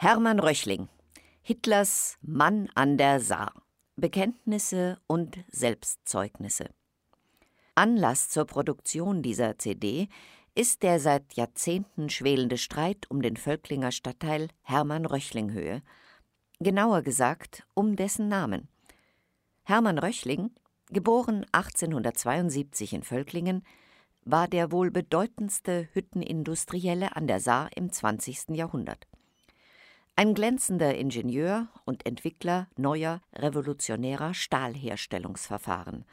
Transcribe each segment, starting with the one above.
Hermann Röchling, Hitlers Mann an der Saar. Bekenntnisse und Selbstzeugnisse. Anlass zur Produktion dieser CD ist der seit Jahrzehnten schwelende Streit um den Völklinger Stadtteil Hermann-Röchling-Höhe, genauer gesagt um dessen Namen. Hermann Röchling, geboren 1872 in Völklingen, war der wohl bedeutendste Hüttenindustrielle an der Saar im 20. Jahrhundert. Ein glänzender Ingenieur und Entwickler neuer, revolutionärer Stahlherstellungsverfahren.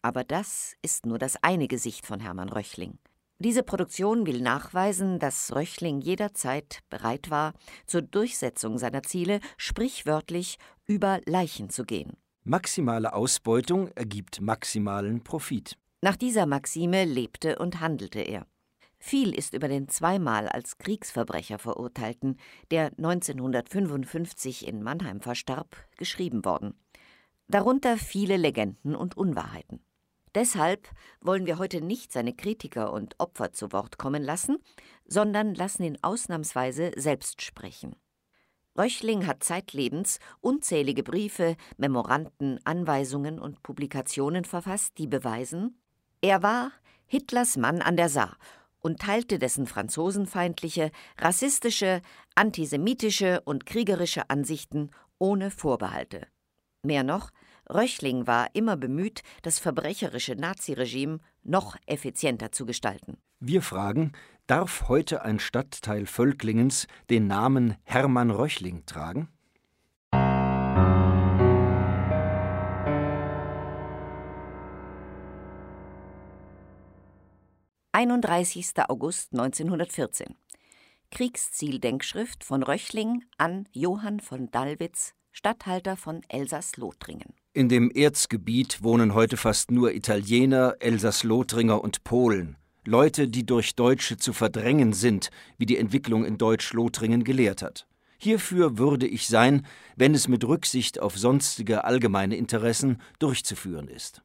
Aber das ist nur das eine Gesicht von Hermann Röchling. Diese Produktion will nachweisen, dass Röchling jederzeit bereit war, zur Durchsetzung seiner Ziele sprichwörtlich über Leichen zu gehen. Maximale Ausbeutung ergibt maximalen Profit. Nach dieser Maxime lebte und handelte er. Viel ist über den zweimal als Kriegsverbrecher verurteilten, der 1955 in Mannheim verstarb, geschrieben worden. Darunter viele Legenden und Unwahrheiten. Deshalb wollen wir heute nicht seine Kritiker und Opfer zu Wort kommen lassen, sondern lassen ihn ausnahmsweise selbst sprechen. Röchling hat zeitlebens unzählige Briefe, Memoranden, Anweisungen und Publikationen verfasst, die beweisen, er war Hitlers Mann an der Saar und teilte dessen franzosenfeindliche, rassistische, antisemitische und kriegerische Ansichten ohne Vorbehalte. Mehr noch, Röchling war immer bemüht, das verbrecherische Naziregime noch effizienter zu gestalten. Wir fragen, darf heute ein Stadtteil Völklingens den Namen Hermann Röchling tragen? 31. August 1914. Kriegszieldenkschrift von Röchling an Johann von Dallwitz, Statthalter von Elsass-Lothringen. In dem Erzgebiet wohnen heute fast nur Italiener, Elsass-Lothringer und Polen. Leute, die durch Deutsche zu verdrängen sind, wie die Entwicklung in Deutsch-Lothringen gelehrt hat. Hierfür würde ich sein, wenn es mit Rücksicht auf sonstige allgemeine Interessen durchzuführen ist.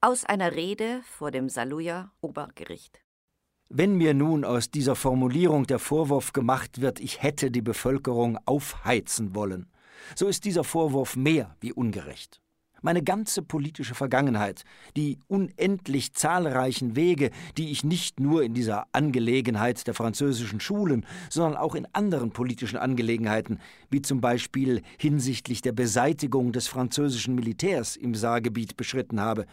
Aus einer Rede vor dem Saluja Obergericht. Wenn mir nun aus dieser Formulierung der Vorwurf gemacht wird, ich hätte die Bevölkerung aufheizen wollen, so ist dieser Vorwurf mehr wie ungerecht. Meine ganze politische Vergangenheit, die unendlich zahlreichen Wege, die ich nicht nur in dieser Angelegenheit der französischen Schulen, sondern auch in anderen politischen Angelegenheiten, wie zum Beispiel hinsichtlich der Beseitigung des französischen Militärs im Saargebiet beschritten habe,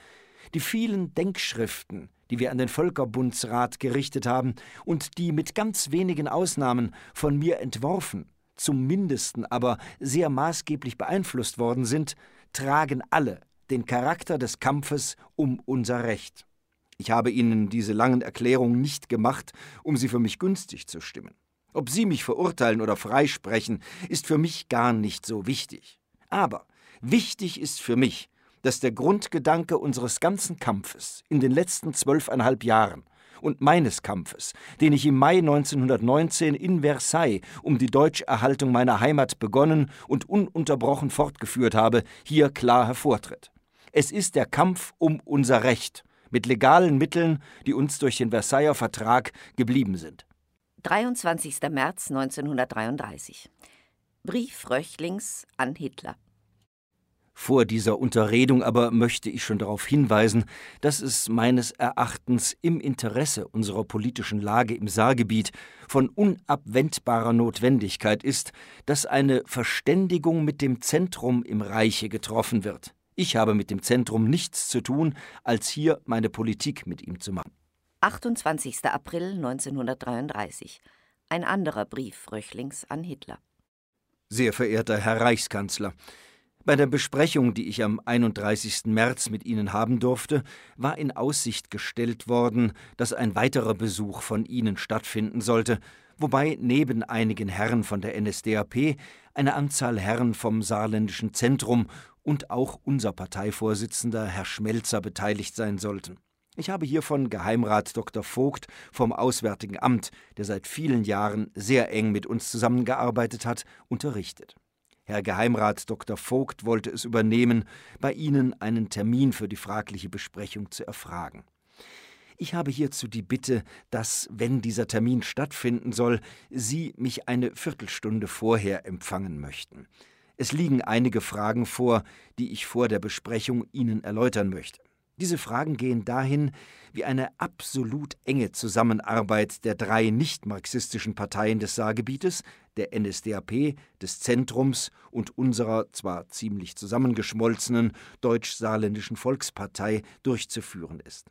die vielen Denkschriften, die wir an den Völkerbundsrat gerichtet haben und die mit ganz wenigen Ausnahmen von mir entworfen, zum mindesten aber sehr maßgeblich beeinflusst worden sind, tragen alle den Charakter des Kampfes um unser Recht. Ich habe Ihnen diese langen Erklärungen nicht gemacht, um sie für mich günstig zu stimmen. Ob Sie mich verurteilen oder freisprechen, ist für mich gar nicht so wichtig. Aber wichtig ist für mich, dass der Grundgedanke unseres ganzen Kampfes in den letzten zwölfeinhalb Jahren und meines Kampfes, den ich im Mai 1919 in Versailles um die Deutscherhaltung meiner Heimat begonnen und ununterbrochen fortgeführt habe, hier klar hervortritt. Es ist der Kampf um unser Recht mit legalen Mitteln, die uns durch den Versailler Vertrag geblieben sind. 23. März 1933. Brief Röchlings an Hitler. Vor dieser Unterredung aber möchte ich schon darauf hinweisen, dass es meines Erachtens im Interesse unserer politischen Lage im Saargebiet von unabwendbarer Notwendigkeit ist, dass eine Verständigung mit dem Zentrum im Reiche getroffen wird. Ich habe mit dem Zentrum nichts zu tun, als hier meine Politik mit ihm zu machen. 28. April 1933. Ein anderer Brief Röchlings an Hitler. Sehr verehrter Herr Reichskanzler, bei der Besprechung, die ich am 31. März mit Ihnen haben durfte, war in Aussicht gestellt worden, dass ein weiterer Besuch von Ihnen stattfinden sollte, wobei neben einigen Herren von der NSDAP eine Anzahl Herren vom saarländischen Zentrum und auch unser Parteivorsitzender Herr Schmelzer beteiligt sein sollten. Ich habe hiervon Geheimrat Dr. Vogt vom Auswärtigen Amt, der seit vielen Jahren sehr eng mit uns zusammengearbeitet hat, unterrichtet. Herr Geheimrat Dr. Vogt wollte es übernehmen, bei Ihnen einen Termin für die fragliche Besprechung zu erfragen. Ich habe hierzu die Bitte, dass, wenn dieser Termin stattfinden soll, Sie mich eine Viertelstunde vorher empfangen möchten. Es liegen einige Fragen vor, die ich vor der Besprechung Ihnen erläutern möchte. Diese Fragen gehen dahin, wie eine absolut enge Zusammenarbeit der drei nicht-marxistischen Parteien des Saargebietes, der NSDAP, des Zentrums und unserer zwar ziemlich zusammengeschmolzenen Deutsch-Saarländischen Volkspartei durchzuführen ist.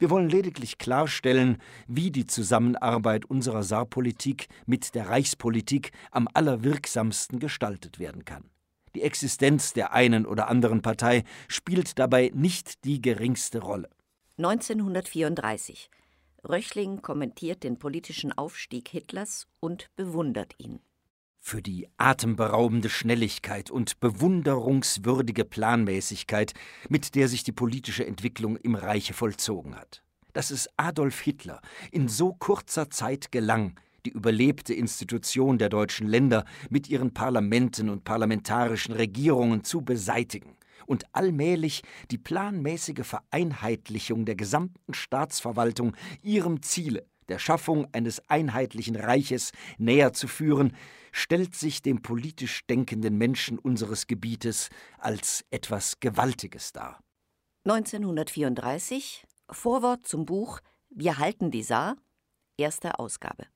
Wir wollen lediglich klarstellen, wie die Zusammenarbeit unserer Saarpolitik mit der Reichspolitik am allerwirksamsten gestaltet werden kann. Die Existenz der einen oder anderen Partei spielt dabei nicht die geringste Rolle. 1934. Röchling kommentiert den politischen Aufstieg Hitlers und bewundert ihn. Für die atemberaubende Schnelligkeit und bewunderungswürdige Planmäßigkeit, mit der sich die politische Entwicklung im Reiche vollzogen hat. Dass es Adolf Hitler in so kurzer Zeit gelang, die überlebte Institution der deutschen Länder mit ihren Parlamenten und parlamentarischen Regierungen zu beseitigen und allmählich die planmäßige Vereinheitlichung der gesamten Staatsverwaltung ihrem Ziele, der Schaffung eines einheitlichen Reiches, näher zu führen, stellt sich dem politisch denkenden Menschen unseres Gebietes als etwas Gewaltiges dar. 1934 Vorwort zum Buch Wir halten die Saar, erste Ausgabe.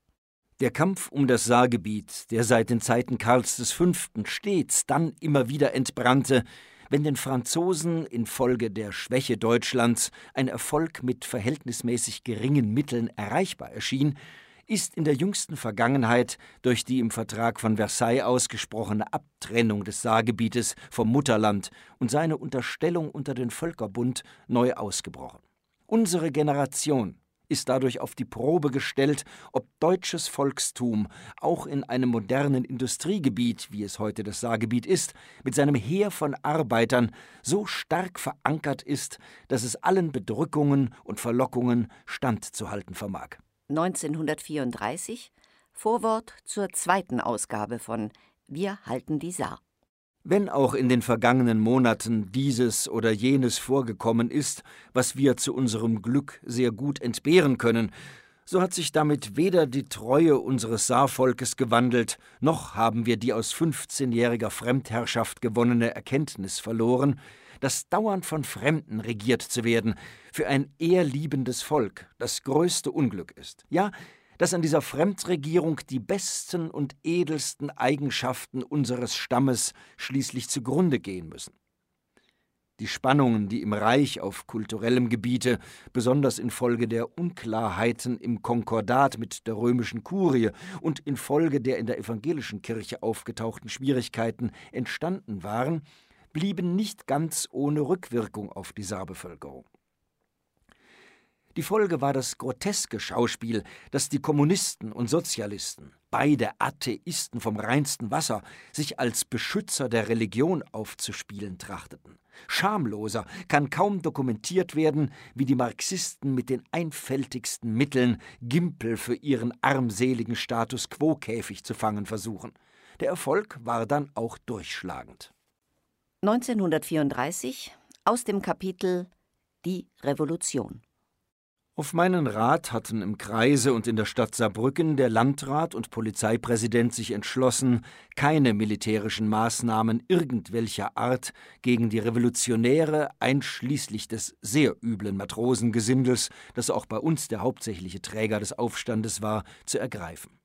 Der Kampf um das Saargebiet, der seit den Zeiten Karls V. stets dann immer wieder entbrannte, wenn den Franzosen infolge der Schwäche Deutschlands ein Erfolg mit verhältnismäßig geringen Mitteln erreichbar erschien, ist in der jüngsten Vergangenheit durch die im Vertrag von Versailles ausgesprochene Abtrennung des Saargebietes vom Mutterland und seine Unterstellung unter den Völkerbund neu ausgebrochen. Unsere Generation ist dadurch auf die Probe gestellt, ob deutsches Volkstum auch in einem modernen Industriegebiet, wie es heute das Saargebiet ist, mit seinem Heer von Arbeitern so stark verankert ist, dass es allen Bedrückungen und Verlockungen standzuhalten vermag. 1934 Vorwort zur zweiten Ausgabe von Wir halten die Saar. Wenn auch in den vergangenen Monaten dieses oder jenes vorgekommen ist, was wir zu unserem Glück sehr gut entbehren können, so hat sich damit weder die Treue unseres Saarvolkes gewandelt, noch haben wir die aus 15-jähriger Fremdherrschaft gewonnene Erkenntnis verloren, dass dauernd von Fremden regiert zu werden für ein ehrliebendes Volk das größte Unglück ist. Ja, dass an dieser Fremdregierung die besten und edelsten Eigenschaften unseres Stammes schließlich zugrunde gehen müssen. Die Spannungen, die im Reich auf kulturellem Gebiete, besonders infolge der Unklarheiten im Konkordat mit der römischen Kurie und infolge der in der evangelischen Kirche aufgetauchten Schwierigkeiten entstanden waren, blieben nicht ganz ohne Rückwirkung auf die Saarbevölkerung. Die Folge war das groteske Schauspiel, dass die Kommunisten und Sozialisten, beide Atheisten vom reinsten Wasser, sich als Beschützer der Religion aufzuspielen trachteten. Schamloser kann kaum dokumentiert werden, wie die Marxisten mit den einfältigsten Mitteln Gimpel für ihren armseligen Status quo-Käfig zu fangen versuchen. Der Erfolg war dann auch durchschlagend. 1934 aus dem Kapitel Die Revolution. Auf meinen Rat hatten im Kreise und in der Stadt Saarbrücken der Landrat und Polizeipräsident sich entschlossen, keine militärischen Maßnahmen irgendwelcher Art gegen die Revolutionäre, einschließlich des sehr üblen Matrosengesindels, das auch bei uns der hauptsächliche Träger des Aufstandes war, zu ergreifen.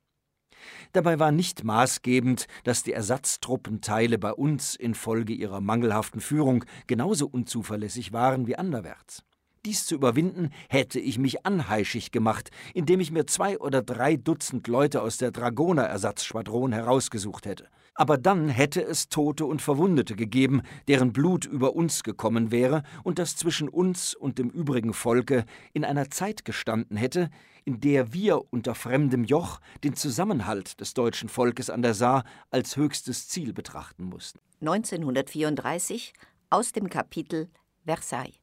Dabei war nicht maßgebend, dass die Ersatztruppenteile bei uns infolge ihrer mangelhaften Führung genauso unzuverlässig waren wie anderwärts. Dies zu überwinden, hätte ich mich anheischig gemacht, indem ich mir zwei oder drei Dutzend Leute aus der Dragonerersatzschwadron herausgesucht hätte. Aber dann hätte es Tote und Verwundete gegeben, deren Blut über uns gekommen wäre und das zwischen uns und dem übrigen Volke in einer Zeit gestanden hätte, in der wir unter fremdem Joch den Zusammenhalt des deutschen Volkes an der Saar als höchstes Ziel betrachten mussten. 1934 aus dem Kapitel Versailles.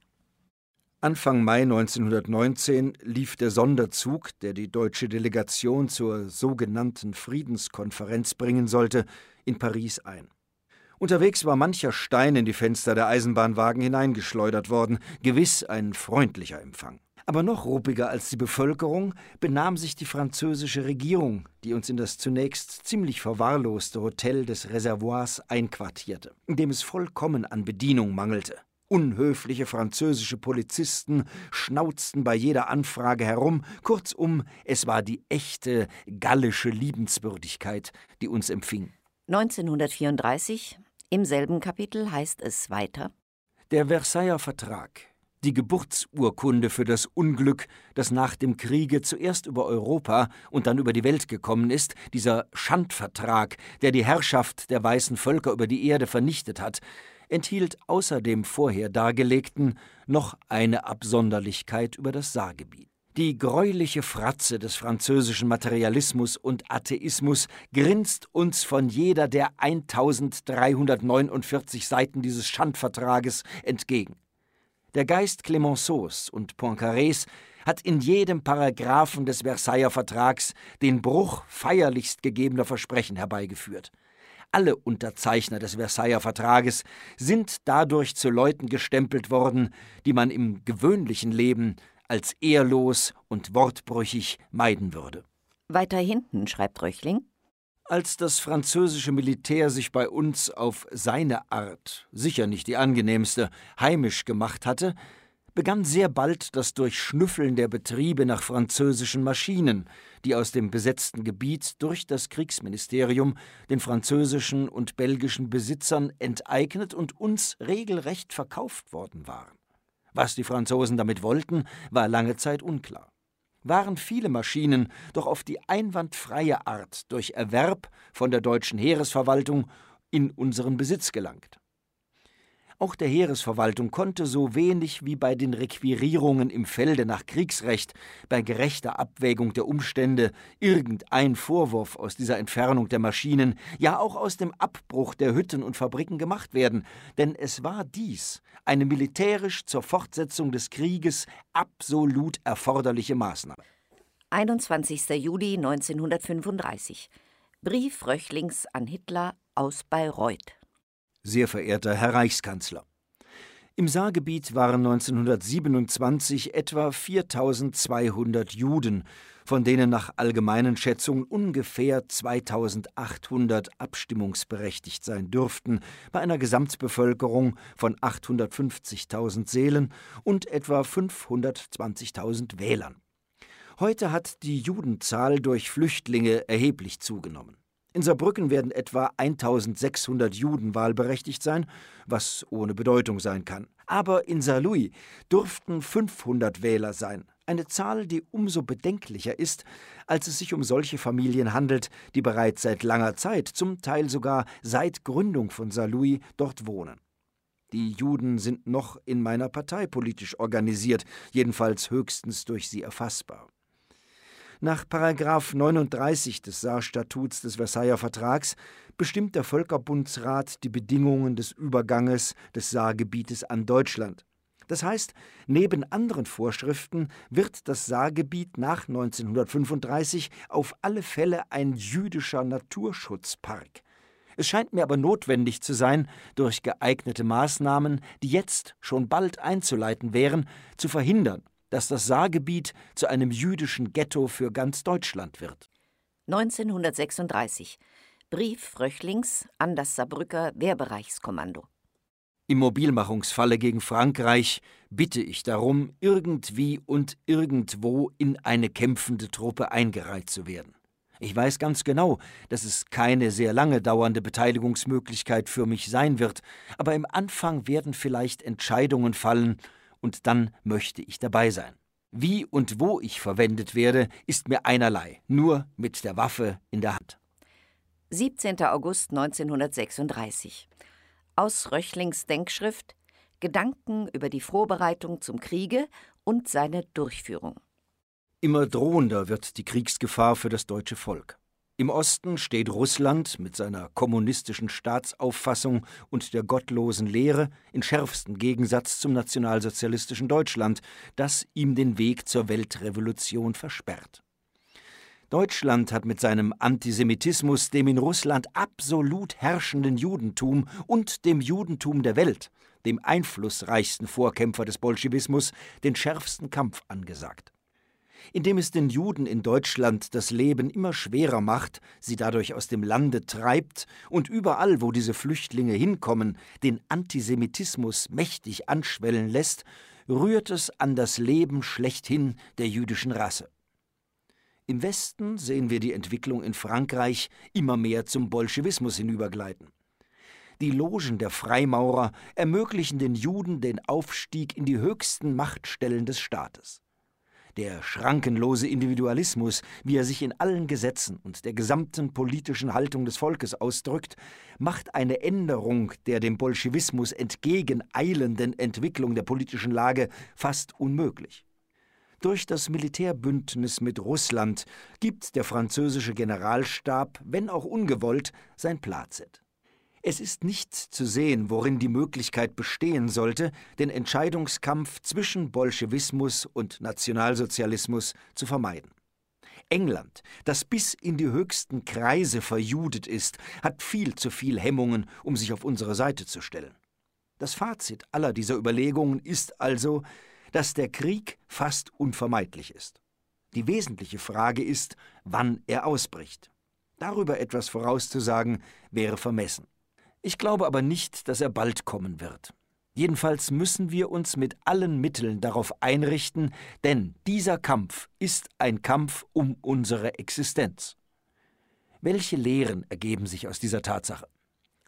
Anfang Mai 1919 lief der Sonderzug, der die deutsche Delegation zur sogenannten Friedenskonferenz bringen sollte, in Paris ein. Unterwegs war mancher Stein in die Fenster der Eisenbahnwagen hineingeschleudert worden, gewiss ein freundlicher Empfang. Aber noch ruppiger als die Bevölkerung benahm sich die französische Regierung, die uns in das zunächst ziemlich verwahrloste Hotel des Reservoirs einquartierte, in dem es vollkommen an Bedienung mangelte. Unhöfliche französische Polizisten schnauzten bei jeder Anfrage herum, kurzum, es war die echte gallische Liebenswürdigkeit, die uns empfing. 1934, im selben Kapitel heißt es weiter: Der Versailler Vertrag die Geburtsurkunde für das Unglück, das nach dem Kriege zuerst über Europa und dann über die Welt gekommen ist, dieser Schandvertrag, der die Herrschaft der weißen Völker über die Erde vernichtet hat, enthielt außer dem vorher dargelegten noch eine Absonderlichkeit über das Saargebiet. Die greuliche Fratze des französischen Materialismus und Atheismus grinst uns von jeder der 1349 Seiten dieses Schandvertrages entgegen. Der Geist Clemenceaus und Poincarés hat in jedem Paragraphen des Versailler Vertrags den Bruch feierlichst gegebener Versprechen herbeigeführt. Alle Unterzeichner des Versailler Vertrages sind dadurch zu Leuten gestempelt worden, die man im gewöhnlichen Leben als ehrlos und wortbrüchig meiden würde. Weiter hinten schreibt Röchling als das französische Militär sich bei uns auf seine Art, sicher nicht die angenehmste, heimisch gemacht hatte, begann sehr bald das Durchschnüffeln der Betriebe nach französischen Maschinen, die aus dem besetzten Gebiet durch das Kriegsministerium den französischen und belgischen Besitzern enteignet und uns regelrecht verkauft worden waren. Was die Franzosen damit wollten, war lange Zeit unklar waren viele Maschinen doch auf die einwandfreie Art durch Erwerb von der deutschen Heeresverwaltung in unseren Besitz gelangt. Auch der Heeresverwaltung konnte so wenig wie bei den Requirierungen im Felde nach Kriegsrecht bei gerechter Abwägung der Umstände irgendein Vorwurf aus dieser Entfernung der Maschinen, ja auch aus dem Abbruch der Hütten und Fabriken gemacht werden, denn es war dies eine militärisch zur Fortsetzung des Krieges absolut erforderliche Maßnahme. 21. Juli 1935 Brief Röchlings an Hitler aus Bayreuth sehr verehrter Herr Reichskanzler. Im Saargebiet waren 1927 etwa 4200 Juden, von denen nach allgemeinen Schätzungen ungefähr 2800 abstimmungsberechtigt sein dürften, bei einer Gesamtbevölkerung von 850.000 Seelen und etwa 520.000 Wählern. Heute hat die Judenzahl durch Flüchtlinge erheblich zugenommen. In Saarbrücken werden etwa 1600 Juden wahlberechtigt sein, was ohne Bedeutung sein kann. Aber in Saarlouis durften 500 Wähler sein, eine Zahl, die umso bedenklicher ist, als es sich um solche Familien handelt, die bereits seit langer Zeit, zum Teil sogar seit Gründung von Saarlouis, dort wohnen. Die Juden sind noch in meiner Partei politisch organisiert, jedenfalls höchstens durch sie erfassbar. Nach § 39 des Saarstatuts des Versailler Vertrags bestimmt der Völkerbundsrat die Bedingungen des Überganges des Saargebietes an Deutschland. Das heißt, neben anderen Vorschriften wird das Saargebiet nach 1935 auf alle Fälle ein jüdischer Naturschutzpark. Es scheint mir aber notwendig zu sein, durch geeignete Maßnahmen, die jetzt schon bald einzuleiten wären, zu verhindern, dass das Saargebiet zu einem jüdischen Ghetto für ganz Deutschland wird. 1936 Brief Fröchlings an das Saarbrücker Wehrbereichskommando. Im Mobilmachungsfalle gegen Frankreich bitte ich darum, irgendwie und irgendwo in eine kämpfende Truppe eingereiht zu werden. Ich weiß ganz genau, dass es keine sehr lange dauernde Beteiligungsmöglichkeit für mich sein wird, aber im Anfang werden vielleicht Entscheidungen fallen, und dann möchte ich dabei sein. Wie und wo ich verwendet werde, ist mir einerlei, nur mit der Waffe in der Hand. 17. August 1936. Aus Röchlings Denkschrift Gedanken über die Vorbereitung zum Kriege und seine Durchführung. Immer drohender wird die Kriegsgefahr für das deutsche Volk. Im Osten steht Russland mit seiner kommunistischen Staatsauffassung und der gottlosen Lehre in schärfstem Gegensatz zum nationalsozialistischen Deutschland, das ihm den Weg zur Weltrevolution versperrt. Deutschland hat mit seinem Antisemitismus dem in Russland absolut herrschenden Judentum und dem Judentum der Welt, dem einflussreichsten Vorkämpfer des Bolschewismus, den schärfsten Kampf angesagt. Indem es den Juden in Deutschland das Leben immer schwerer macht, sie dadurch aus dem Lande treibt und überall, wo diese Flüchtlinge hinkommen, den Antisemitismus mächtig anschwellen lässt, rührt es an das Leben schlechthin der jüdischen Rasse. Im Westen sehen wir die Entwicklung in Frankreich immer mehr zum Bolschewismus hinübergleiten. Die Logen der Freimaurer ermöglichen den Juden den Aufstieg in die höchsten Machtstellen des Staates. Der schrankenlose Individualismus, wie er sich in allen Gesetzen und der gesamten politischen Haltung des Volkes ausdrückt, macht eine Änderung der dem Bolschewismus entgegeneilenden Entwicklung der politischen Lage fast unmöglich. Durch das Militärbündnis mit Russland gibt der französische Generalstab, wenn auch ungewollt, sein Plazet. Es ist nicht zu sehen, worin die Möglichkeit bestehen sollte, den Entscheidungskampf zwischen Bolschewismus und Nationalsozialismus zu vermeiden. England, das bis in die höchsten Kreise verjudet ist, hat viel zu viel Hemmungen, um sich auf unsere Seite zu stellen. Das Fazit aller dieser Überlegungen ist also, dass der Krieg fast unvermeidlich ist. Die wesentliche Frage ist, wann er ausbricht. Darüber etwas vorauszusagen, wäre vermessen. Ich glaube aber nicht, dass er bald kommen wird. Jedenfalls müssen wir uns mit allen Mitteln darauf einrichten, denn dieser Kampf ist ein Kampf um unsere Existenz. Welche Lehren ergeben sich aus dieser Tatsache?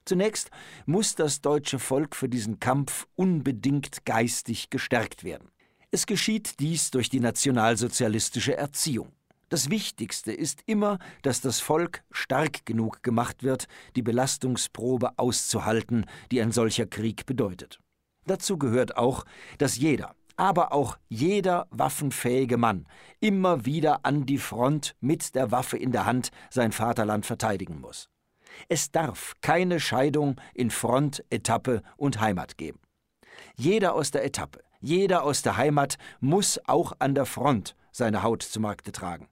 Zunächst muss das deutsche Volk für diesen Kampf unbedingt geistig gestärkt werden. Es geschieht dies durch die nationalsozialistische Erziehung. Das Wichtigste ist immer, dass das Volk stark genug gemacht wird, die Belastungsprobe auszuhalten, die ein solcher Krieg bedeutet. Dazu gehört auch, dass jeder, aber auch jeder waffenfähige Mann immer wieder an die Front mit der Waffe in der Hand sein Vaterland verteidigen muss. Es darf keine Scheidung in Front, Etappe und Heimat geben. Jeder aus der Etappe, jeder aus der Heimat muss auch an der Front seine Haut zu Markte tragen.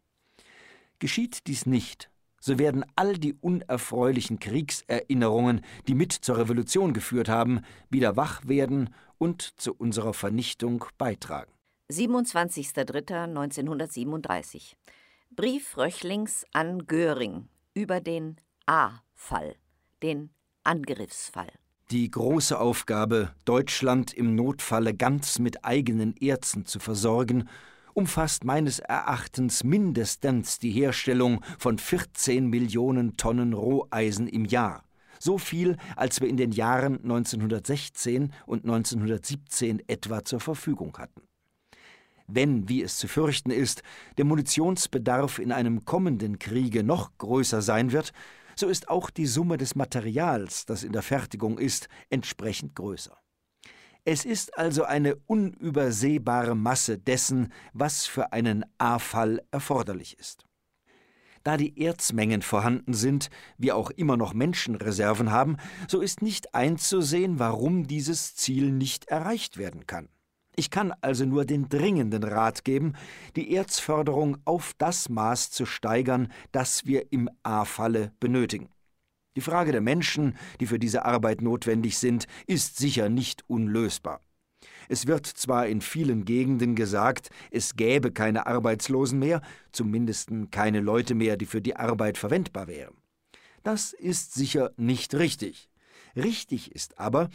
Geschieht dies nicht, so werden all die unerfreulichen Kriegserinnerungen, die mit zur Revolution geführt haben, wieder wach werden und zu unserer Vernichtung beitragen. 27.03.1937 Brief Röchlings an Göring über den A-Fall, den Angriffsfall. Die große Aufgabe, Deutschland im Notfalle ganz mit eigenen Erzen zu versorgen, umfasst meines Erachtens mindestens die Herstellung von 14 Millionen Tonnen Roheisen im Jahr. So viel, als wir in den Jahren 1916 und 1917 etwa zur Verfügung hatten. Wenn, wie es zu fürchten ist, der Munitionsbedarf in einem kommenden Kriege noch größer sein wird, so ist auch die Summe des Materials, das in der Fertigung ist, entsprechend größer. Es ist also eine unübersehbare Masse dessen, was für einen A-Fall erforderlich ist. Da die Erzmengen vorhanden sind, wir auch immer noch Menschenreserven haben, so ist nicht einzusehen, warum dieses Ziel nicht erreicht werden kann. Ich kann also nur den dringenden Rat geben, die Erzförderung auf das Maß zu steigern, das wir im A-Falle benötigen. Die Frage der Menschen, die für diese Arbeit notwendig sind, ist sicher nicht unlösbar. Es wird zwar in vielen Gegenden gesagt, es gäbe keine Arbeitslosen mehr, zumindest keine Leute mehr, die für die Arbeit verwendbar wären. Das ist sicher nicht richtig. Richtig ist aber,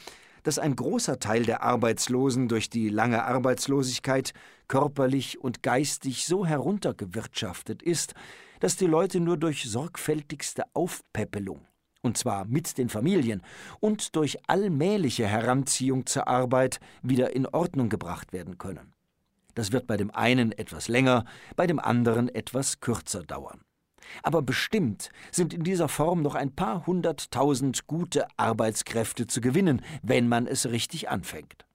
dass ein großer Teil der Arbeitslosen durch die lange Arbeitslosigkeit körperlich und geistig so heruntergewirtschaftet ist, dass die Leute nur durch sorgfältigste Aufpäppelung, und zwar mit den Familien, und durch allmähliche Heranziehung zur Arbeit wieder in Ordnung gebracht werden können. Das wird bei dem einen etwas länger, bei dem anderen etwas kürzer dauern. Aber bestimmt sind in dieser Form noch ein paar hunderttausend gute Arbeitskräfte zu gewinnen, wenn man es richtig anfängt.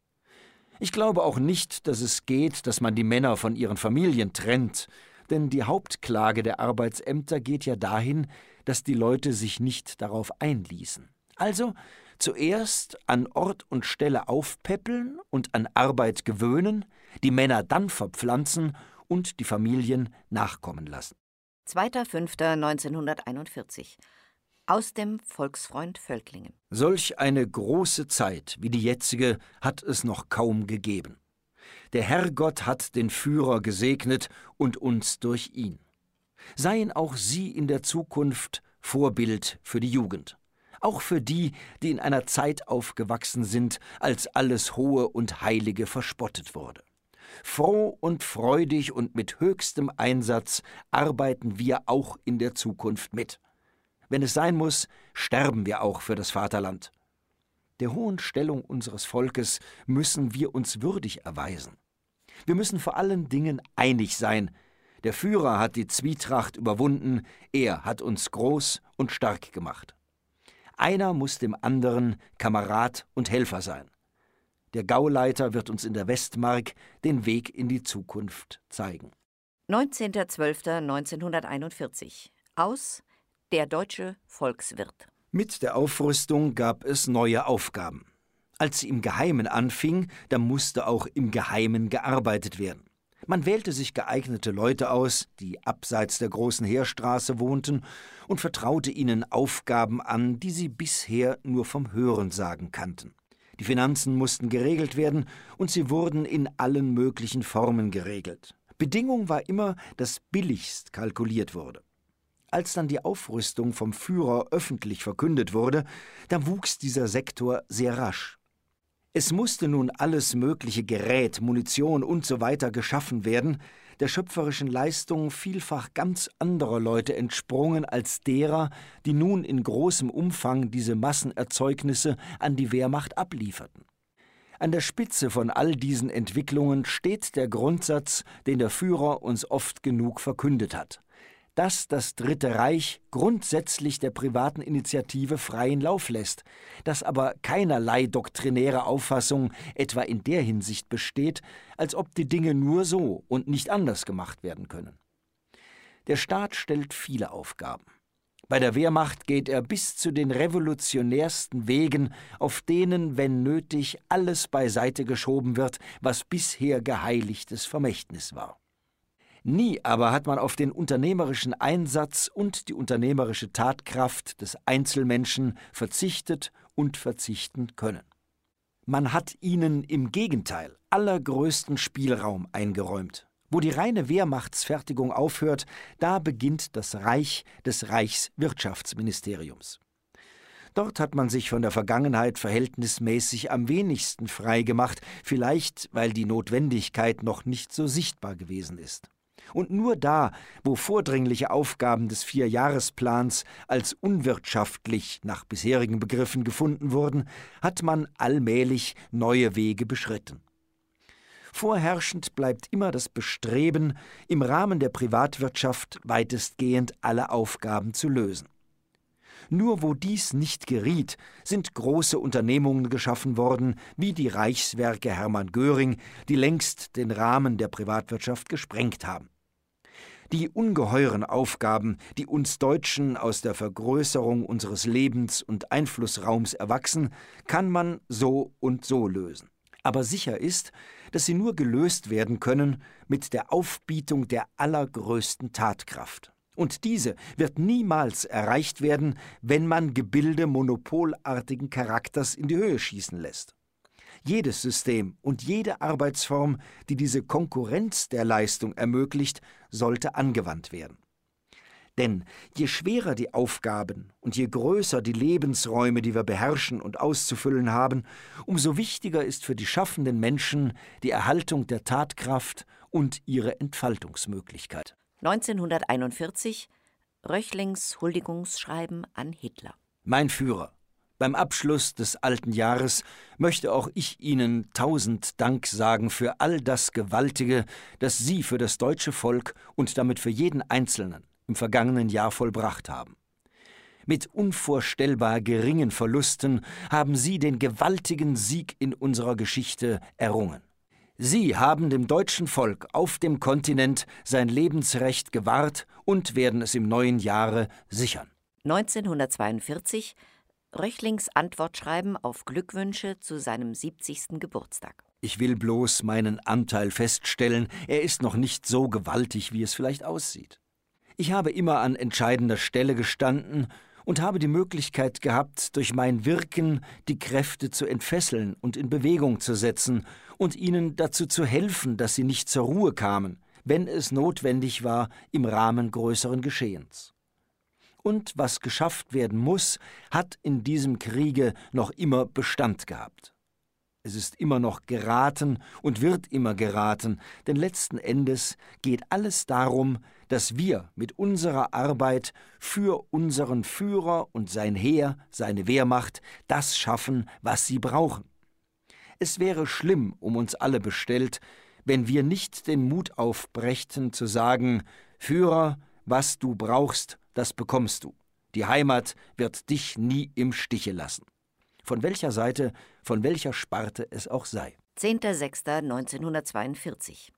Ich glaube auch nicht, dass es geht, dass man die Männer von ihren Familien trennt, denn die Hauptklage der Arbeitsämter geht ja dahin, dass die Leute sich nicht darauf einließen. Also zuerst an Ort und Stelle aufpäppeln und an Arbeit gewöhnen, die Männer dann verpflanzen und die Familien nachkommen lassen. 2.5.1941 aus dem Volksfreund Völklingen. Solch eine große Zeit wie die jetzige hat es noch kaum gegeben. Der Herrgott hat den Führer gesegnet und uns durch ihn. Seien auch Sie in der Zukunft Vorbild für die Jugend. Auch für die, die in einer Zeit aufgewachsen sind, als alles Hohe und Heilige verspottet wurde. Froh und freudig und mit höchstem Einsatz arbeiten wir auch in der Zukunft mit. Wenn es sein muss, sterben wir auch für das Vaterland. Der hohen Stellung unseres Volkes müssen wir uns würdig erweisen. Wir müssen vor allen Dingen einig sein. Der Führer hat die Zwietracht überwunden, er hat uns groß und stark gemacht. Einer muss dem anderen Kamerad und Helfer sein. Der Gauleiter wird uns in der Westmark den Weg in die Zukunft zeigen. 19.12.1941 aus der deutsche Volkswirt. Mit der Aufrüstung gab es neue Aufgaben. Als sie im Geheimen anfing, da musste auch im Geheimen gearbeitet werden. Man wählte sich geeignete Leute aus, die abseits der großen Heerstraße wohnten, und vertraute ihnen Aufgaben an, die sie bisher nur vom Hörensagen kannten. Die Finanzen mussten geregelt werden, und sie wurden in allen möglichen Formen geregelt. Bedingung war immer, dass billigst kalkuliert wurde. Als dann die Aufrüstung vom Führer öffentlich verkündet wurde, da wuchs dieser Sektor sehr rasch. Es musste nun alles mögliche Gerät, Munition und so geschaffen werden, der schöpferischen Leistung vielfach ganz anderer Leute entsprungen als derer, die nun in großem Umfang diese Massenerzeugnisse an die Wehrmacht ablieferten. An der Spitze von all diesen Entwicklungen steht der Grundsatz, den der Führer uns oft genug verkündet hat dass das Dritte Reich grundsätzlich der privaten Initiative freien Lauf lässt, dass aber keinerlei doktrinäre Auffassung etwa in der Hinsicht besteht, als ob die Dinge nur so und nicht anders gemacht werden können. Der Staat stellt viele Aufgaben. Bei der Wehrmacht geht er bis zu den revolutionärsten Wegen, auf denen, wenn nötig, alles beiseite geschoben wird, was bisher geheiligtes Vermächtnis war. Nie aber hat man auf den unternehmerischen Einsatz und die unternehmerische Tatkraft des Einzelmenschen verzichtet und verzichten können. Man hat ihnen im Gegenteil allergrößten Spielraum eingeräumt. Wo die reine Wehrmachtsfertigung aufhört, da beginnt das Reich des Reichswirtschaftsministeriums. Dort hat man sich von der Vergangenheit verhältnismäßig am wenigsten frei gemacht, vielleicht weil die Notwendigkeit noch nicht so sichtbar gewesen ist. Und nur da, wo vordringliche Aufgaben des Vierjahresplans als unwirtschaftlich nach bisherigen Begriffen gefunden wurden, hat man allmählich neue Wege beschritten. Vorherrschend bleibt immer das Bestreben, im Rahmen der Privatwirtschaft weitestgehend alle Aufgaben zu lösen. Nur wo dies nicht geriet, sind große Unternehmungen geschaffen worden, wie die Reichswerke Hermann Göring, die längst den Rahmen der Privatwirtschaft gesprengt haben. Die ungeheuren Aufgaben, die uns Deutschen aus der Vergrößerung unseres Lebens und Einflussraums erwachsen, kann man so und so lösen. Aber sicher ist, dass sie nur gelöst werden können mit der Aufbietung der allergrößten Tatkraft. Und diese wird niemals erreicht werden, wenn man Gebilde monopolartigen Charakters in die Höhe schießen lässt. Jedes System und jede Arbeitsform, die diese Konkurrenz der Leistung ermöglicht, sollte angewandt werden. Denn je schwerer die Aufgaben und je größer die Lebensräume, die wir beherrschen und auszufüllen haben, umso wichtiger ist für die schaffenden Menschen die Erhaltung der Tatkraft und ihre Entfaltungsmöglichkeit. 1941 Röchlings Huldigungsschreiben an Hitler. Mein Führer, beim Abschluss des alten Jahres möchte auch ich Ihnen tausend Dank sagen für all das Gewaltige, das Sie für das deutsche Volk und damit für jeden Einzelnen im vergangenen Jahr vollbracht haben. Mit unvorstellbar geringen Verlusten haben Sie den gewaltigen Sieg in unserer Geschichte errungen. Sie haben dem deutschen Volk auf dem Kontinent sein Lebensrecht gewahrt und werden es im neuen Jahre sichern. 1942 Röchlings Antwortschreiben auf Glückwünsche zu seinem 70. Geburtstag. Ich will bloß meinen Anteil feststellen, er ist noch nicht so gewaltig, wie es vielleicht aussieht. Ich habe immer an entscheidender Stelle gestanden und habe die Möglichkeit gehabt, durch mein Wirken die Kräfte zu entfesseln und in Bewegung zu setzen und ihnen dazu zu helfen, dass sie nicht zur Ruhe kamen, wenn es notwendig war im Rahmen größeren Geschehens. Und was geschafft werden muss, hat in diesem Kriege noch immer Bestand gehabt. Es ist immer noch geraten und wird immer geraten, denn letzten Endes geht alles darum, dass wir mit unserer Arbeit für unseren Führer und sein Heer, seine Wehrmacht, das schaffen, was sie brauchen. Es wäre schlimm um uns alle bestellt, wenn wir nicht den Mut aufbrächten zu sagen, Führer, was du brauchst, das bekommst du. Die Heimat wird dich nie im Stiche lassen von welcher Seite, von welcher Sparte es auch sei. 10.06.1942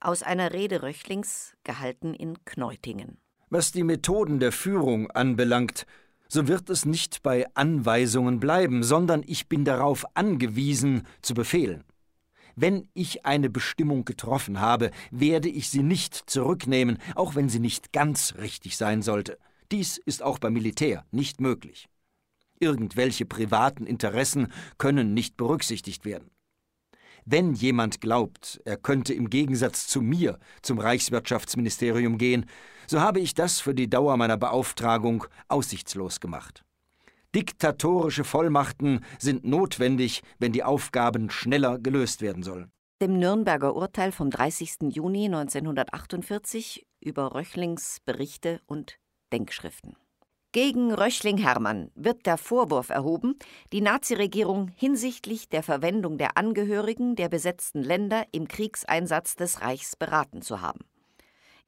aus einer Rede Röchlings, gehalten in Kneutingen. Was die Methoden der Führung anbelangt, so wird es nicht bei Anweisungen bleiben, sondern ich bin darauf angewiesen, zu befehlen. Wenn ich eine Bestimmung getroffen habe, werde ich sie nicht zurücknehmen, auch wenn sie nicht ganz richtig sein sollte. Dies ist auch beim Militär nicht möglich. Irgendwelche privaten Interessen können nicht berücksichtigt werden. Wenn jemand glaubt, er könnte im Gegensatz zu mir zum Reichswirtschaftsministerium gehen, so habe ich das für die Dauer meiner Beauftragung aussichtslos gemacht. Diktatorische Vollmachten sind notwendig, wenn die Aufgaben schneller gelöst werden sollen. Dem Nürnberger Urteil vom 30. Juni 1948 über Röchlings Berichte und Denkschriften. Gegen Röchling Hermann wird der Vorwurf erhoben, die Naziregierung hinsichtlich der Verwendung der Angehörigen der besetzten Länder im Kriegseinsatz des Reichs beraten zu haben.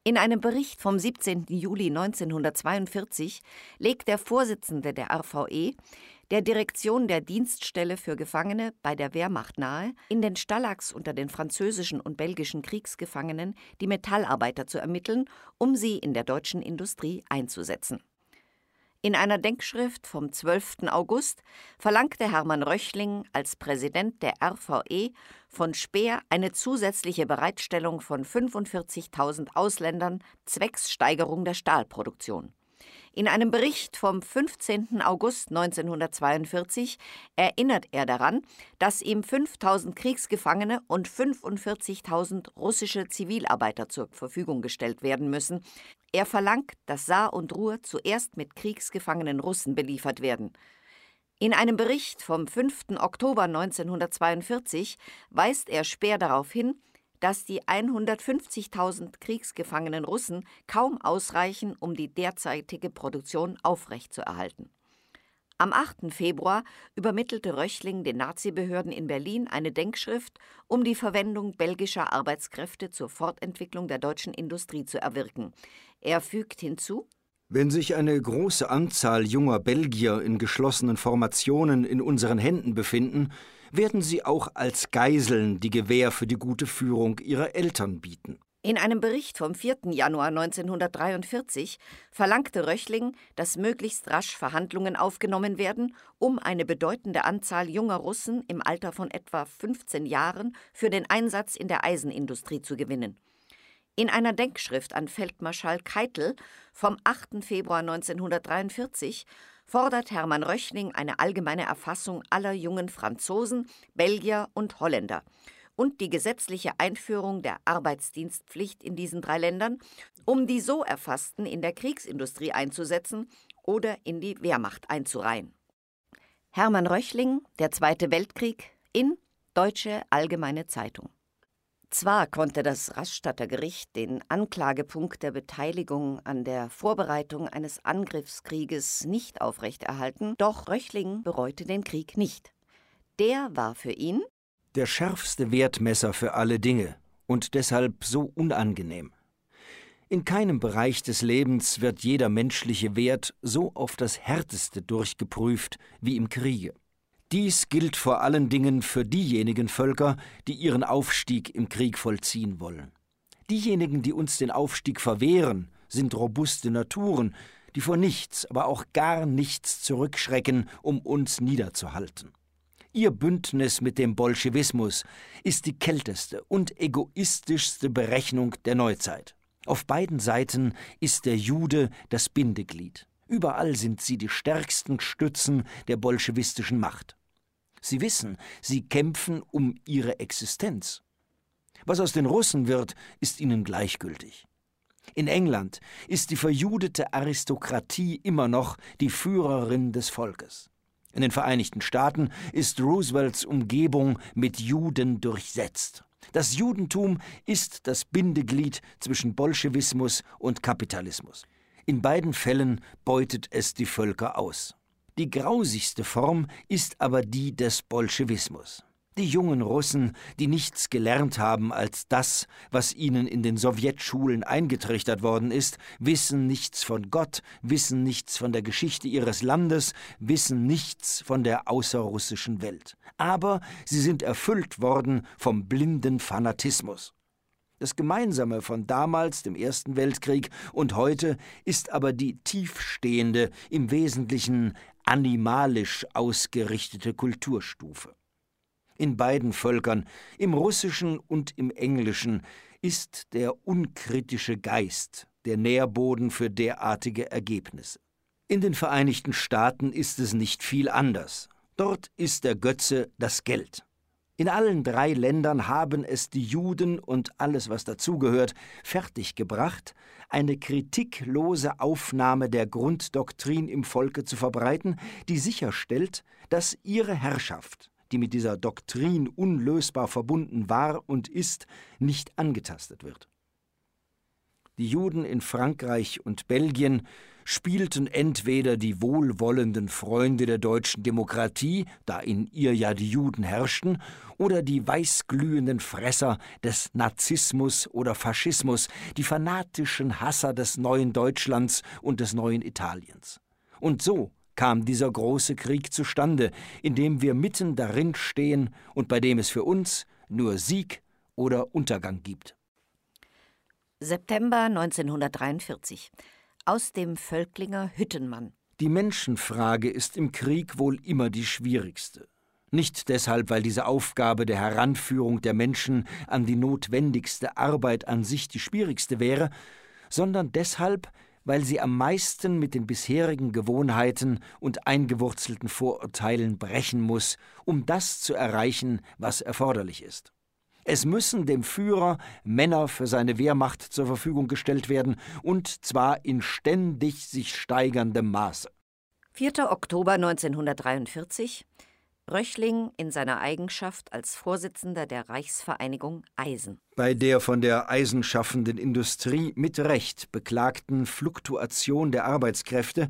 In einem Bericht vom 17. Juli 1942 legt der Vorsitzende der RVE der Direktion der Dienststelle für Gefangene bei der Wehrmacht nahe, in den Stallachs unter den französischen und belgischen Kriegsgefangenen die Metallarbeiter zu ermitteln, um sie in der deutschen Industrie einzusetzen. In einer Denkschrift vom 12. August verlangte Hermann Röchling als Präsident der RVE von Speer eine zusätzliche Bereitstellung von 45.000 Ausländern zwecks Steigerung der Stahlproduktion. In einem Bericht vom 15. August 1942 erinnert er daran, dass ihm 5000 Kriegsgefangene und 45.000 russische Zivilarbeiter zur Verfügung gestellt werden müssen. Er verlangt, dass Saar und Ruhr zuerst mit kriegsgefangenen Russen beliefert werden. In einem Bericht vom 5. Oktober 1942 weist er Speer darauf hin, dass die 150.000 kriegsgefangenen Russen kaum ausreichen, um die derzeitige Produktion aufrechtzuerhalten. Am 8. Februar übermittelte Röchling den Nazibehörden in Berlin eine Denkschrift, um die Verwendung belgischer Arbeitskräfte zur Fortentwicklung der deutschen Industrie zu erwirken. Er fügt hinzu, wenn sich eine große Anzahl junger Belgier in geschlossenen Formationen in unseren Händen befinden, werden sie auch als Geiseln die Gewähr für die gute Führung ihrer Eltern bieten. In einem Bericht vom 4. Januar 1943 verlangte Röchling, dass möglichst rasch Verhandlungen aufgenommen werden, um eine bedeutende Anzahl junger Russen im Alter von etwa 15 Jahren für den Einsatz in der Eisenindustrie zu gewinnen. In einer Denkschrift an Feldmarschall Keitel vom 8. Februar 1943 fordert Hermann Röchling eine allgemeine Erfassung aller jungen Franzosen, Belgier und Holländer und die gesetzliche Einführung der Arbeitsdienstpflicht in diesen drei Ländern, um die so Erfassten in der Kriegsindustrie einzusetzen oder in die Wehrmacht einzureihen. Hermann Röchling, Der Zweite Weltkrieg in Deutsche Allgemeine Zeitung. Zwar konnte das Rastatter Gericht den Anklagepunkt der Beteiligung an der Vorbereitung eines Angriffskrieges nicht aufrechterhalten, doch Röchling bereute den Krieg nicht. Der war für ihn der schärfste Wertmesser für alle Dinge und deshalb so unangenehm. In keinem Bereich des Lebens wird jeder menschliche Wert so auf das Härteste durchgeprüft wie im Kriege. Dies gilt vor allen Dingen für diejenigen Völker, die ihren Aufstieg im Krieg vollziehen wollen. Diejenigen, die uns den Aufstieg verwehren, sind robuste Naturen, die vor nichts, aber auch gar nichts zurückschrecken, um uns niederzuhalten. Ihr Bündnis mit dem Bolschewismus ist die kälteste und egoistischste Berechnung der Neuzeit. Auf beiden Seiten ist der Jude das Bindeglied. Überall sind sie die stärksten Stützen der bolschewistischen Macht. Sie wissen, sie kämpfen um ihre Existenz. Was aus den Russen wird, ist ihnen gleichgültig. In England ist die verjudete Aristokratie immer noch die Führerin des Volkes. In den Vereinigten Staaten ist Roosevelts Umgebung mit Juden durchsetzt. Das Judentum ist das Bindeglied zwischen Bolschewismus und Kapitalismus. In beiden Fällen beutet es die Völker aus. Die grausigste Form ist aber die des Bolschewismus. Die jungen Russen, die nichts gelernt haben als das, was ihnen in den Sowjetschulen eingetrichtert worden ist, wissen nichts von Gott, wissen nichts von der Geschichte ihres Landes, wissen nichts von der außerrussischen Welt. Aber sie sind erfüllt worden vom blinden Fanatismus. Das Gemeinsame von damals, dem Ersten Weltkrieg, und heute ist aber die tiefstehende, im Wesentlichen animalisch ausgerichtete Kulturstufe in beiden Völkern, im russischen und im englischen, ist der unkritische Geist der Nährboden für derartige Ergebnisse. In den Vereinigten Staaten ist es nicht viel anders. Dort ist der Götze das Geld. In allen drei Ländern haben es die Juden und alles, was dazugehört, fertiggebracht, eine kritiklose Aufnahme der Grunddoktrin im Volke zu verbreiten, die sicherstellt, dass ihre Herrschaft die mit dieser Doktrin unlösbar verbunden war und ist, nicht angetastet wird. Die Juden in Frankreich und Belgien spielten entweder die wohlwollenden Freunde der deutschen Demokratie, da in ihr ja die Juden herrschten, oder die weißglühenden Fresser des Nazismus oder Faschismus, die fanatischen Hasser des neuen Deutschlands und des neuen Italiens. Und so kam dieser große Krieg zustande, in dem wir mitten darin stehen und bei dem es für uns nur Sieg oder Untergang gibt. September 1943 aus dem Völklinger Hüttenmann. Die Menschenfrage ist im Krieg wohl immer die schwierigste. Nicht deshalb, weil diese Aufgabe der Heranführung der Menschen an die notwendigste Arbeit an sich die schwierigste wäre, sondern deshalb, weil sie am meisten mit den bisherigen Gewohnheiten und eingewurzelten Vorurteilen brechen muss, um das zu erreichen, was erforderlich ist. Es müssen dem Führer Männer für seine Wehrmacht zur Verfügung gestellt werden, und zwar in ständig sich steigerndem Maße. 4. Oktober 1943 Röchling in seiner Eigenschaft als Vorsitzender der Reichsvereinigung Eisen. Bei der von der eisenschaffenden Industrie mit Recht beklagten Fluktuation der Arbeitskräfte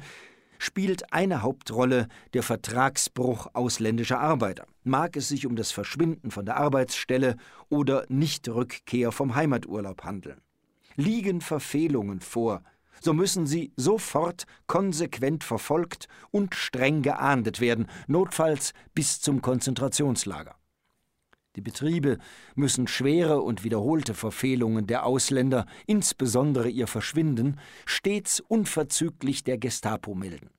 spielt eine Hauptrolle der Vertragsbruch ausländischer Arbeiter. Mag es sich um das Verschwinden von der Arbeitsstelle oder Nichtrückkehr vom Heimaturlaub handeln. Liegen Verfehlungen vor, so müssen sie sofort konsequent verfolgt und streng geahndet werden, notfalls bis zum Konzentrationslager. Die Betriebe müssen schwere und wiederholte Verfehlungen der Ausländer, insbesondere ihr Verschwinden, stets unverzüglich der Gestapo melden.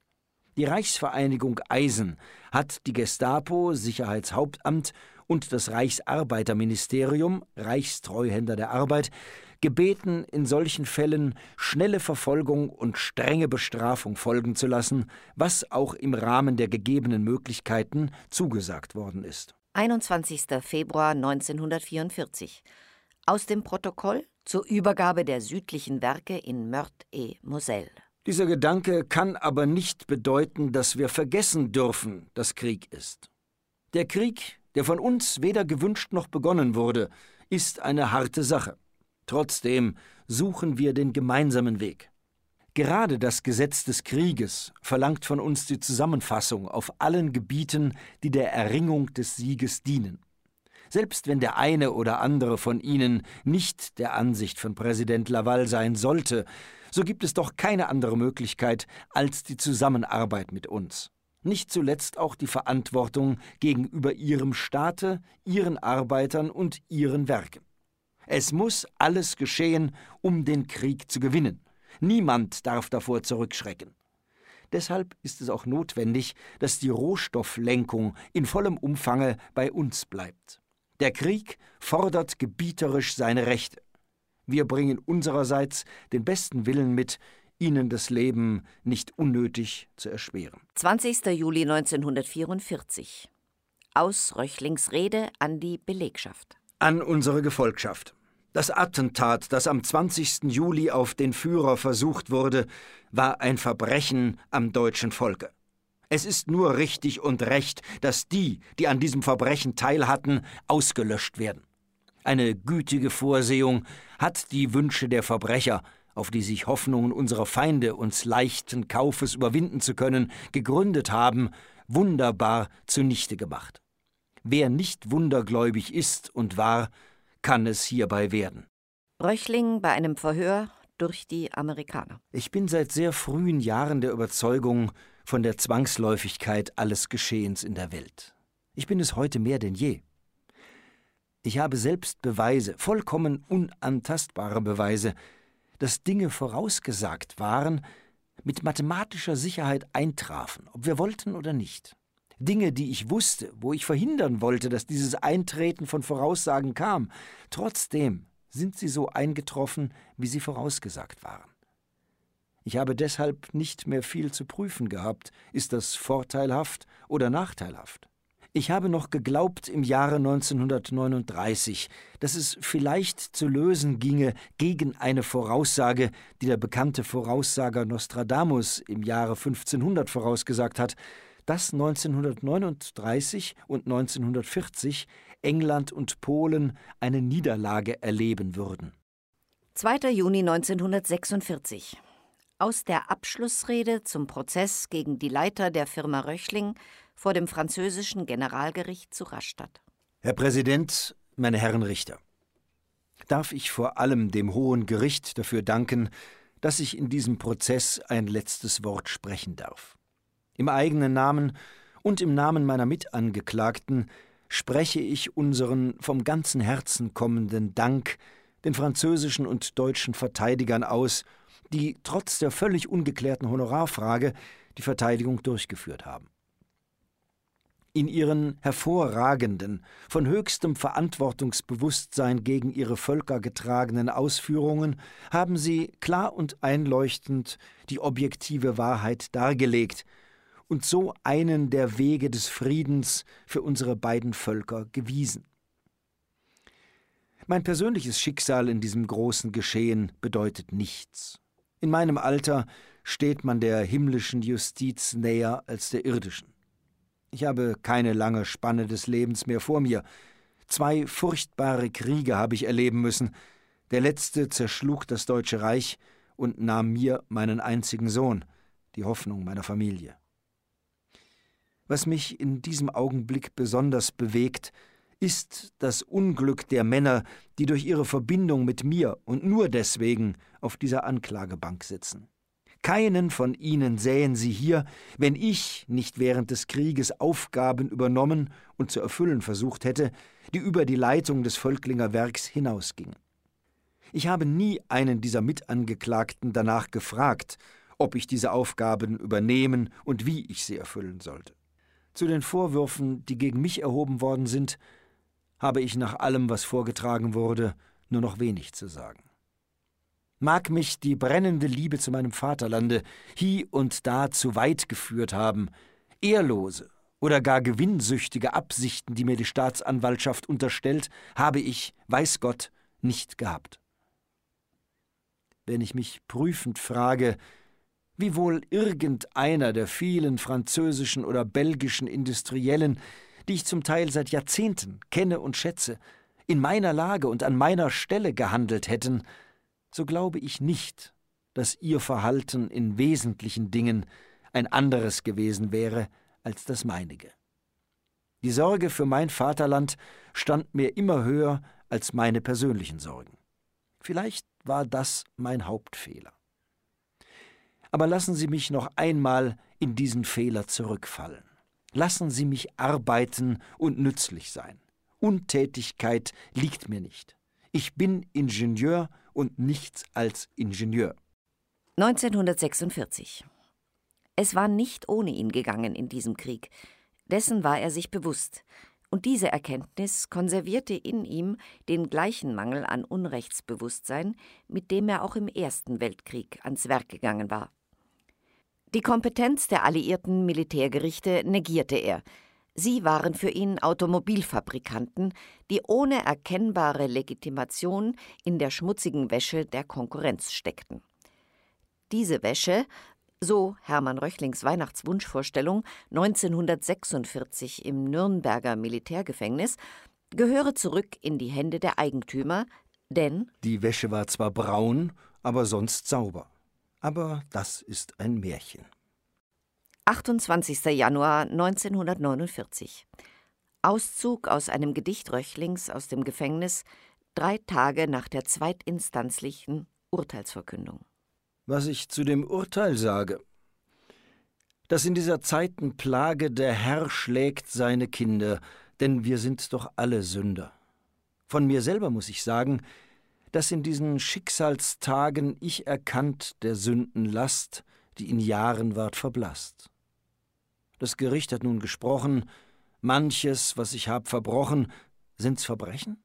Die Reichsvereinigung Eisen hat die Gestapo, Sicherheitshauptamt und das Reichsarbeiterministerium, Reichstreuhänder der Arbeit, gebeten, in solchen Fällen schnelle Verfolgung und strenge Bestrafung folgen zu lassen, was auch im Rahmen der gegebenen Möglichkeiten zugesagt worden ist. 21. Februar 1944 aus dem Protokoll zur Übergabe der südlichen Werke in Meurthe-et-Moselle. Dieser Gedanke kann aber nicht bedeuten, dass wir vergessen dürfen, dass Krieg ist. Der Krieg, der von uns weder gewünscht noch begonnen wurde, ist eine harte Sache. Trotzdem suchen wir den gemeinsamen Weg. Gerade das Gesetz des Krieges verlangt von uns die Zusammenfassung auf allen Gebieten, die der Erringung des Sieges dienen. Selbst wenn der eine oder andere von Ihnen nicht der Ansicht von Präsident Laval sein sollte, so gibt es doch keine andere Möglichkeit als die Zusammenarbeit mit uns. Nicht zuletzt auch die Verantwortung gegenüber Ihrem Staate, Ihren Arbeitern und Ihren Werken. Es muss alles geschehen, um den Krieg zu gewinnen. Niemand darf davor zurückschrecken. Deshalb ist es auch notwendig, dass die Rohstofflenkung in vollem Umfange bei uns bleibt. Der Krieg fordert gebieterisch seine Rechte. Wir bringen unsererseits den besten Willen mit, Ihnen das Leben nicht unnötig zu erschweren. 20. Juli 1944. Aus Röchlings Rede an die Belegschaft. An unsere Gefolgschaft. Das Attentat, das am 20. Juli auf den Führer versucht wurde, war ein Verbrechen am deutschen Volke. Es ist nur richtig und recht, dass die, die an diesem Verbrechen teilhatten, ausgelöscht werden. Eine gütige Vorsehung hat die Wünsche der Verbrecher, auf die sich Hoffnungen unserer Feinde, uns leichten Kaufes überwinden zu können, gegründet haben, wunderbar zunichte gemacht. Wer nicht wundergläubig ist und war, kann es hierbei werden. Röchling bei einem Verhör durch die Amerikaner. Ich bin seit sehr frühen Jahren der Überzeugung von der Zwangsläufigkeit alles Geschehens in der Welt. Ich bin es heute mehr denn je. Ich habe selbst Beweise, vollkommen unantastbare Beweise, dass Dinge vorausgesagt waren, mit mathematischer Sicherheit eintrafen, ob wir wollten oder nicht. Dinge, die ich wusste, wo ich verhindern wollte, dass dieses Eintreten von Voraussagen kam, trotzdem sind sie so eingetroffen, wie sie vorausgesagt waren. Ich habe deshalb nicht mehr viel zu prüfen gehabt, ist das vorteilhaft oder nachteilhaft. Ich habe noch geglaubt im Jahre 1939, dass es vielleicht zu lösen ginge gegen eine Voraussage, die der bekannte Voraussager Nostradamus im Jahre 1500 vorausgesagt hat, dass 1939 und 1940 England und Polen eine Niederlage erleben würden. 2. Juni 1946. Aus der Abschlussrede zum Prozess gegen die Leiter der Firma Röchling vor dem französischen Generalgericht zu Rastatt. Herr Präsident, meine Herren Richter, darf ich vor allem dem Hohen Gericht dafür danken, dass ich in diesem Prozess ein letztes Wort sprechen darf. Im eigenen Namen und im Namen meiner Mitangeklagten spreche ich unseren vom ganzen Herzen kommenden Dank den französischen und deutschen Verteidigern aus, die trotz der völlig ungeklärten Honorarfrage die Verteidigung durchgeführt haben. In ihren hervorragenden, von höchstem Verantwortungsbewusstsein gegen ihre Völker getragenen Ausführungen haben sie klar und einleuchtend die objektive Wahrheit dargelegt und so einen der Wege des Friedens für unsere beiden Völker gewiesen. Mein persönliches Schicksal in diesem großen Geschehen bedeutet nichts. In meinem Alter steht man der himmlischen Justiz näher als der irdischen. Ich habe keine lange Spanne des Lebens mehr vor mir. Zwei furchtbare Kriege habe ich erleben müssen. Der letzte zerschlug das Deutsche Reich und nahm mir meinen einzigen Sohn, die Hoffnung meiner Familie. Was mich in diesem Augenblick besonders bewegt, ist das Unglück der Männer, die durch ihre Verbindung mit mir und nur deswegen auf dieser Anklagebank sitzen. Keinen von ihnen sähen sie hier, wenn ich nicht während des Krieges Aufgaben übernommen und zu erfüllen versucht hätte, die über die Leitung des Völklinger Werks hinausgingen. Ich habe nie einen dieser Mitangeklagten danach gefragt, ob ich diese Aufgaben übernehmen und wie ich sie erfüllen sollte. Zu den Vorwürfen, die gegen mich erhoben worden sind, habe ich nach allem, was vorgetragen wurde, nur noch wenig zu sagen. Mag mich die brennende Liebe zu meinem Vaterlande hie und da zu weit geführt haben, ehrlose oder gar gewinnsüchtige Absichten, die mir die Staatsanwaltschaft unterstellt, habe ich, weiß Gott, nicht gehabt. Wenn ich mich prüfend frage, wie wohl irgendeiner der vielen französischen oder belgischen Industriellen, die ich zum Teil seit Jahrzehnten kenne und schätze, in meiner Lage und an meiner Stelle gehandelt hätten, so glaube ich nicht, dass ihr Verhalten in wesentlichen Dingen ein anderes gewesen wäre als das meinige. Die Sorge für mein Vaterland stand mir immer höher als meine persönlichen Sorgen. Vielleicht war das mein Hauptfehler. Aber lassen Sie mich noch einmal in diesen Fehler zurückfallen. Lassen Sie mich arbeiten und nützlich sein. Untätigkeit liegt mir nicht. Ich bin Ingenieur und nichts als Ingenieur. 1946. Es war nicht ohne ihn gegangen in diesem Krieg. Dessen war er sich bewusst. Und diese Erkenntnis konservierte in ihm den gleichen Mangel an Unrechtsbewusstsein, mit dem er auch im Ersten Weltkrieg ans Werk gegangen war. Die Kompetenz der alliierten Militärgerichte negierte er. Sie waren für ihn Automobilfabrikanten, die ohne erkennbare Legitimation in der schmutzigen Wäsche der Konkurrenz steckten. Diese Wäsche so Hermann Röchlings Weihnachtswunschvorstellung 1946 im Nürnberger Militärgefängnis, gehöre zurück in die Hände der Eigentümer, denn die Wäsche war zwar braun, aber sonst sauber. Aber das ist ein Märchen. 28. Januar 1949. Auszug aus einem Gedicht Röchlings aus dem Gefängnis, drei Tage nach der zweitinstanzlichen Urteilsverkündung was ich zu dem Urteil sage. Dass in dieser Zeitenplage der Herr schlägt seine Kinder, denn wir sind doch alle Sünder. Von mir selber muss ich sagen, dass in diesen Schicksalstagen ich erkannt der Sünden Last, die in Jahren ward verblasst. Das Gericht hat nun gesprochen, manches, was ich hab verbrochen, sind's Verbrechen?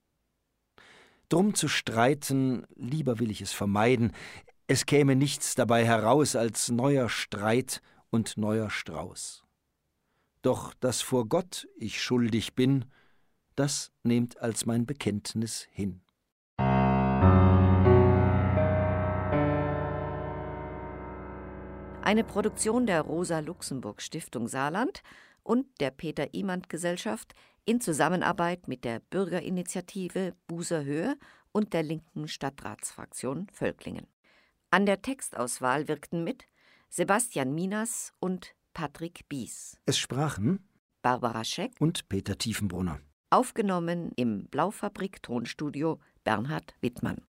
Drum zu streiten, lieber will ich es vermeiden, es käme nichts dabei heraus als neuer Streit und neuer Strauß. Doch dass vor Gott ich schuldig bin, das nehmt als mein Bekenntnis hin. Eine Produktion der Rosa-Luxemburg-Stiftung Saarland und der Peter-Imand-Gesellschaft in Zusammenarbeit mit der Bürgerinitiative Buser Höhe und der linken Stadtratsfraktion Völklingen. An der Textauswahl wirkten mit Sebastian Minas und Patrick Bies. Es sprachen Barbara Scheck und Peter Tiefenbrunner. Aufgenommen im Blaufabrik Tonstudio Bernhard Wittmann.